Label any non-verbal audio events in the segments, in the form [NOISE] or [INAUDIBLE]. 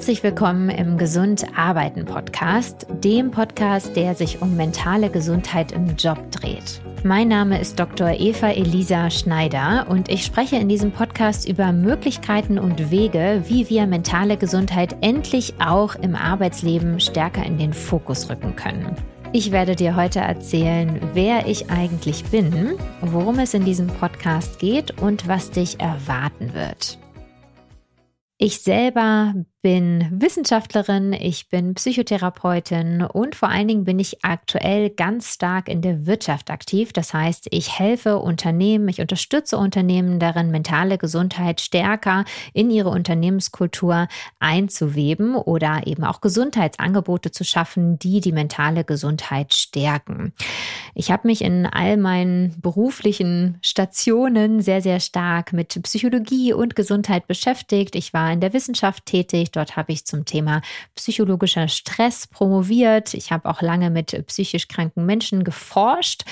Herzlich willkommen im Gesund Arbeiten Podcast, dem Podcast, der sich um mentale Gesundheit im Job dreht. Mein Name ist Dr. Eva Elisa Schneider und ich spreche in diesem Podcast über Möglichkeiten und Wege, wie wir mentale Gesundheit endlich auch im Arbeitsleben stärker in den Fokus rücken können. Ich werde dir heute erzählen, wer ich eigentlich bin, worum es in diesem Podcast geht und was dich erwarten wird. Ich selber bin Wissenschaftlerin, ich bin Psychotherapeutin und vor allen Dingen bin ich aktuell ganz stark in der Wirtschaft aktiv. Das heißt, ich helfe Unternehmen, ich unterstütze Unternehmen darin, mentale Gesundheit stärker in ihre Unternehmenskultur einzuweben oder eben auch Gesundheitsangebote zu schaffen, die die mentale Gesundheit stärken. Ich habe mich in all meinen beruflichen Stationen sehr, sehr stark mit Psychologie und Gesundheit beschäftigt. Ich war in der Wissenschaft tätig Dort habe ich zum Thema psychologischer Stress promoviert. Ich habe auch lange mit psychisch kranken Menschen geforscht.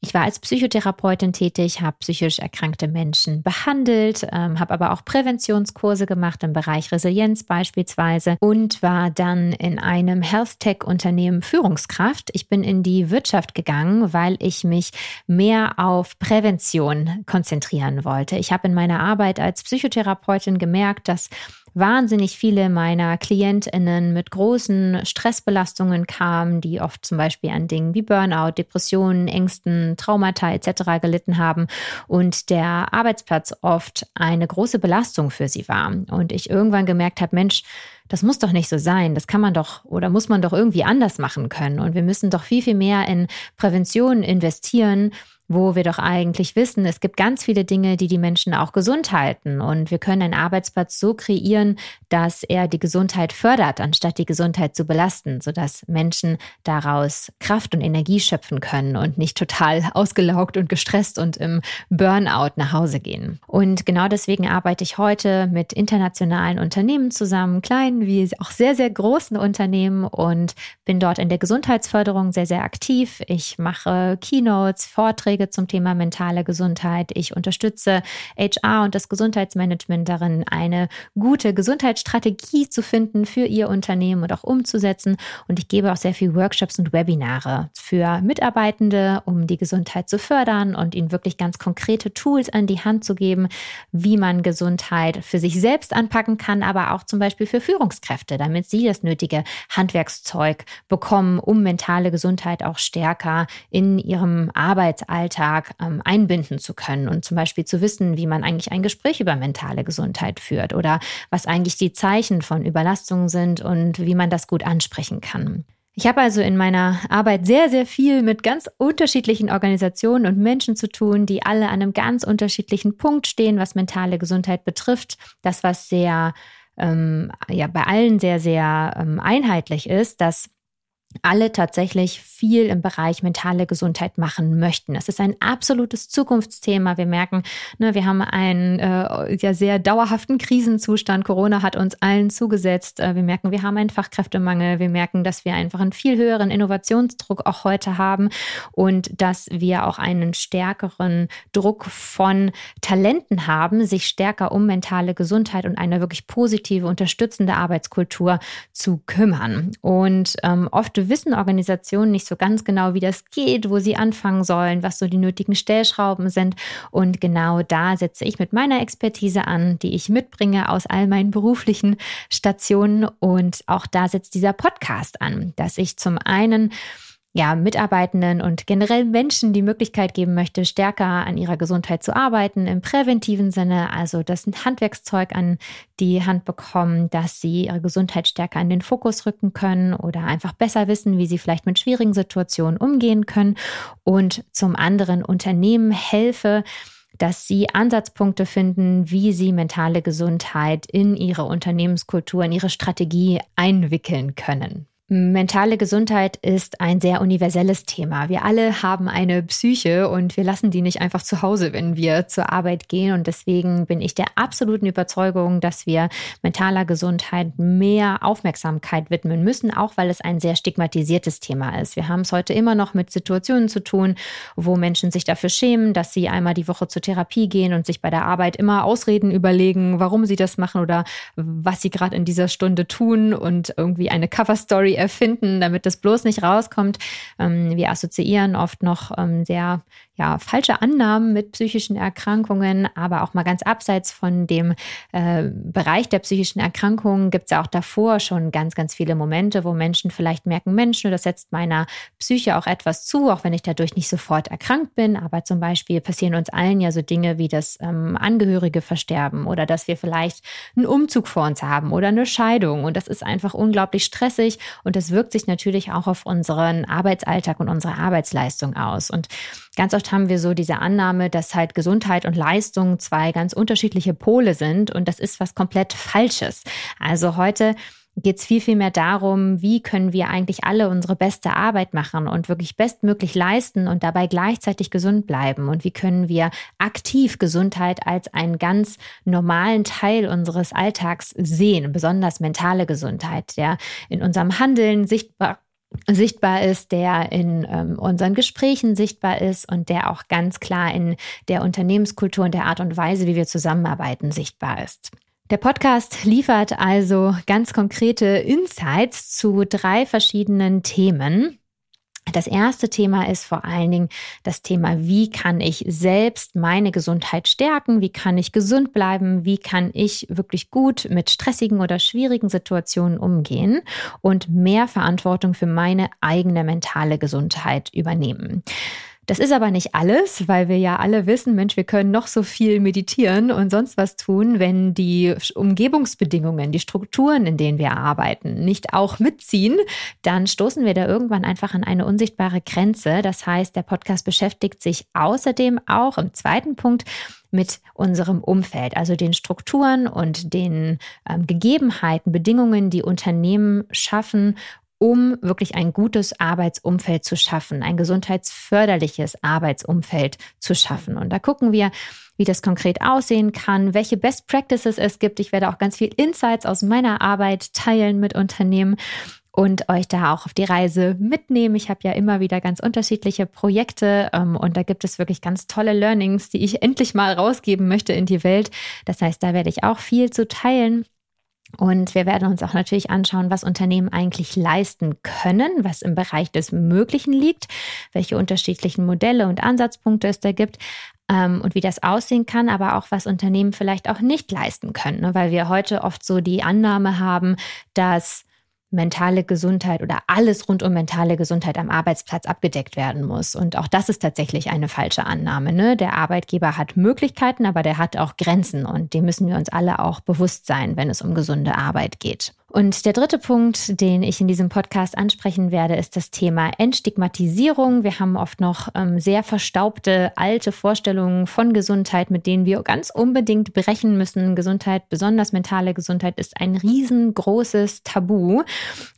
Ich war als Psychotherapeutin tätig, habe psychisch erkrankte Menschen behandelt, ähm, habe aber auch Präventionskurse gemacht im Bereich Resilienz beispielsweise und war dann in einem Health Tech-Unternehmen Führungskraft. Ich bin in die Wirtschaft gegangen, weil ich mich mehr auf Prävention konzentrieren wollte. Ich habe in meiner Arbeit als Psychotherapeutin gemerkt, dass wahnsinnig viele meiner KlientInnen mit großen Stressbelastungen kamen, die oft zum Beispiel an Dingen wie Burnout, Depressionen, Ängsten, Traumata etc. gelitten haben und der Arbeitsplatz oft eine große Belastung für sie war. Und ich irgendwann gemerkt habe, Mensch, das muss doch nicht so sein. Das kann man doch oder muss man doch irgendwie anders machen können. Und wir müssen doch viel, viel mehr in Prävention investieren wo wir doch eigentlich wissen, es gibt ganz viele Dinge, die die Menschen auch gesund halten. Und wir können einen Arbeitsplatz so kreieren, dass er die Gesundheit fördert, anstatt die Gesundheit zu belasten, sodass Menschen daraus Kraft und Energie schöpfen können und nicht total [LAUGHS] ausgelaugt und gestresst und im Burnout nach Hause gehen. Und genau deswegen arbeite ich heute mit internationalen Unternehmen zusammen, kleinen wie auch sehr, sehr großen Unternehmen und bin dort in der Gesundheitsförderung sehr, sehr aktiv. Ich mache Keynotes, Vorträge, Vorträge zum Thema mentale Gesundheit. Ich unterstütze HR und das Gesundheitsmanagement darin, eine gute Gesundheitsstrategie zu finden für ihr Unternehmen und auch umzusetzen. Und ich gebe auch sehr viel Workshops und Webinare für Mitarbeitende, um die Gesundheit zu fördern und ihnen wirklich ganz konkrete Tools an die Hand zu geben, wie man Gesundheit für sich selbst anpacken kann, aber auch zum Beispiel für Führungskräfte, damit sie das nötige Handwerkszeug bekommen, um mentale Gesundheit auch stärker in ihrem Arbeitsalltag Alltag ähm, einbinden zu können und zum Beispiel zu wissen, wie man eigentlich ein Gespräch über mentale Gesundheit führt oder was eigentlich die Zeichen von Überlastung sind und wie man das gut ansprechen kann. Ich habe also in meiner Arbeit sehr, sehr viel mit ganz unterschiedlichen Organisationen und Menschen zu tun, die alle an einem ganz unterschiedlichen Punkt stehen, was mentale Gesundheit betrifft. Das, was sehr, ähm, ja, bei allen sehr, sehr ähm, einheitlich ist, dass alle tatsächlich viel im Bereich mentale Gesundheit machen möchten. Das ist ein absolutes Zukunftsthema. Wir merken, ne, wir haben einen äh, ja, sehr dauerhaften Krisenzustand. Corona hat uns allen zugesetzt. Äh, wir merken, wir haben einen Fachkräftemangel. Wir merken, dass wir einfach einen viel höheren Innovationsdruck auch heute haben und dass wir auch einen stärkeren Druck von Talenten haben, sich stärker um mentale Gesundheit und eine wirklich positive, unterstützende Arbeitskultur zu kümmern. Und ähm, oft wissen Organisationen nicht so ganz genau, wie das geht, wo sie anfangen sollen, was so die nötigen Stellschrauben sind. Und genau da setze ich mit meiner Expertise an, die ich mitbringe aus all meinen beruflichen Stationen. Und auch da setzt dieser Podcast an, dass ich zum einen ja, Mitarbeitenden und generell Menschen die Möglichkeit geben möchte, stärker an ihrer Gesundheit zu arbeiten, im präventiven Sinne, also das Handwerkszeug an die Hand bekommen, dass sie ihre Gesundheit stärker in den Fokus rücken können oder einfach besser wissen, wie sie vielleicht mit schwierigen Situationen umgehen können und zum anderen Unternehmen helfe, dass sie Ansatzpunkte finden, wie sie mentale Gesundheit in ihre Unternehmenskultur, in ihre Strategie einwickeln können. Mentale Gesundheit ist ein sehr universelles Thema. Wir alle haben eine Psyche und wir lassen die nicht einfach zu Hause, wenn wir zur Arbeit gehen. Und deswegen bin ich der absoluten Überzeugung, dass wir mentaler Gesundheit mehr Aufmerksamkeit widmen müssen, auch weil es ein sehr stigmatisiertes Thema ist. Wir haben es heute immer noch mit Situationen zu tun, wo Menschen sich dafür schämen, dass sie einmal die Woche zur Therapie gehen und sich bei der Arbeit immer Ausreden überlegen, warum sie das machen oder was sie gerade in dieser Stunde tun und irgendwie eine Coverstory erfinden, damit das bloß nicht rauskommt. Ähm, wir assoziieren oft noch ähm, sehr ja, falsche Annahmen mit psychischen Erkrankungen, aber auch mal ganz abseits von dem äh, Bereich der psychischen Erkrankungen gibt es ja auch davor schon ganz, ganz viele Momente, wo Menschen vielleicht merken, Mensch, das setzt meiner Psyche auch etwas zu, auch wenn ich dadurch nicht sofort erkrankt bin. Aber zum Beispiel passieren uns allen ja so Dinge wie das ähm, Angehörige versterben oder dass wir vielleicht einen Umzug vor uns haben oder eine Scheidung. Und das ist einfach unglaublich stressig und das wirkt sich natürlich auch auf unseren Arbeitsalltag und unsere Arbeitsleistung aus. Und Ganz oft haben wir so diese Annahme, dass halt Gesundheit und Leistung zwei ganz unterschiedliche Pole sind und das ist was komplett Falsches. Also heute geht es viel, viel mehr darum, wie können wir eigentlich alle unsere beste Arbeit machen und wirklich bestmöglich leisten und dabei gleichzeitig gesund bleiben und wie können wir aktiv Gesundheit als einen ganz normalen Teil unseres Alltags sehen, besonders mentale Gesundheit, der in unserem Handeln sichtbar sichtbar ist, der in ähm, unseren Gesprächen sichtbar ist und der auch ganz klar in der Unternehmenskultur und der Art und Weise, wie wir zusammenarbeiten, sichtbar ist. Der Podcast liefert also ganz konkrete Insights zu drei verschiedenen Themen. Das erste Thema ist vor allen Dingen das Thema, wie kann ich selbst meine Gesundheit stärken? Wie kann ich gesund bleiben? Wie kann ich wirklich gut mit stressigen oder schwierigen Situationen umgehen und mehr Verantwortung für meine eigene mentale Gesundheit übernehmen? Das ist aber nicht alles, weil wir ja alle wissen, Mensch, wir können noch so viel meditieren und sonst was tun, wenn die Umgebungsbedingungen, die Strukturen, in denen wir arbeiten, nicht auch mitziehen, dann stoßen wir da irgendwann einfach an eine unsichtbare Grenze. Das heißt, der Podcast beschäftigt sich außerdem auch im zweiten Punkt mit unserem Umfeld, also den Strukturen und den ähm, Gegebenheiten, Bedingungen, die Unternehmen schaffen, um wirklich ein gutes Arbeitsumfeld zu schaffen, ein gesundheitsförderliches Arbeitsumfeld zu schaffen. Und da gucken wir, wie das konkret aussehen kann, welche Best Practices es gibt. Ich werde auch ganz viel Insights aus meiner Arbeit teilen mit Unternehmen und euch da auch auf die Reise mitnehmen. Ich habe ja immer wieder ganz unterschiedliche Projekte ähm, und da gibt es wirklich ganz tolle Learnings, die ich endlich mal rausgeben möchte in die Welt. Das heißt, da werde ich auch viel zu teilen. Und wir werden uns auch natürlich anschauen, was Unternehmen eigentlich leisten können, was im Bereich des Möglichen liegt, welche unterschiedlichen Modelle und Ansatzpunkte es da gibt ähm, und wie das aussehen kann, aber auch was Unternehmen vielleicht auch nicht leisten können, ne? weil wir heute oft so die Annahme haben, dass mentale Gesundheit oder alles rund um mentale Gesundheit am Arbeitsplatz abgedeckt werden muss. Und auch das ist tatsächlich eine falsche Annahme. Ne? Der Arbeitgeber hat Möglichkeiten, aber der hat auch Grenzen und dem müssen wir uns alle auch bewusst sein, wenn es um gesunde Arbeit geht. Und der dritte Punkt, den ich in diesem Podcast ansprechen werde, ist das Thema Entstigmatisierung. Wir haben oft noch ähm, sehr verstaubte alte Vorstellungen von Gesundheit, mit denen wir ganz unbedingt brechen müssen. Gesundheit, besonders mentale Gesundheit, ist ein riesengroßes Tabu.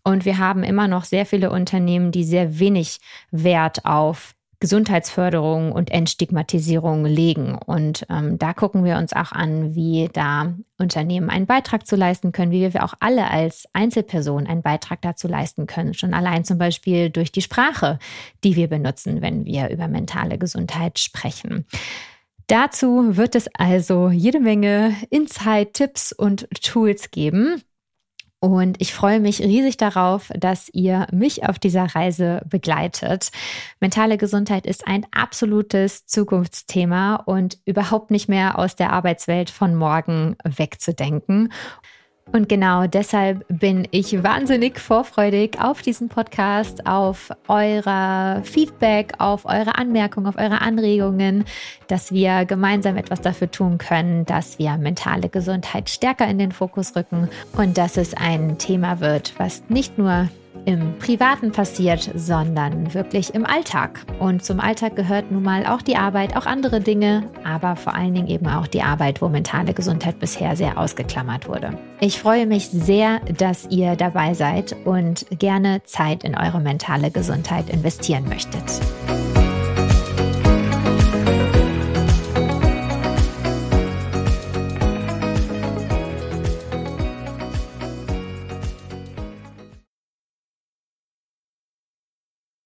Und wir haben immer noch sehr viele Unternehmen, die sehr wenig Wert auf Gesundheitsförderung und Entstigmatisierung legen. Und ähm, da gucken wir uns auch an, wie da Unternehmen einen Beitrag zu leisten können, wie wir auch alle als Einzelperson einen Beitrag dazu leisten können. Schon allein zum Beispiel durch die Sprache, die wir benutzen, wenn wir über mentale Gesundheit sprechen. Dazu wird es also jede Menge Insight, Tipps und Tools geben. Und ich freue mich riesig darauf, dass ihr mich auf dieser Reise begleitet. Mentale Gesundheit ist ein absolutes Zukunftsthema und überhaupt nicht mehr aus der Arbeitswelt von morgen wegzudenken. Und genau deshalb bin ich wahnsinnig vorfreudig auf diesen Podcast, auf euer Feedback, auf eure Anmerkungen, auf eure Anregungen, dass wir gemeinsam etwas dafür tun können, dass wir mentale Gesundheit stärker in den Fokus rücken und dass es ein Thema wird, was nicht nur im Privaten passiert, sondern wirklich im Alltag. Und zum Alltag gehört nun mal auch die Arbeit, auch andere Dinge, aber vor allen Dingen eben auch die Arbeit, wo mentale Gesundheit bisher sehr ausgeklammert wurde. Ich freue mich sehr, dass ihr dabei seid und gerne Zeit in eure mentale Gesundheit investieren möchtet.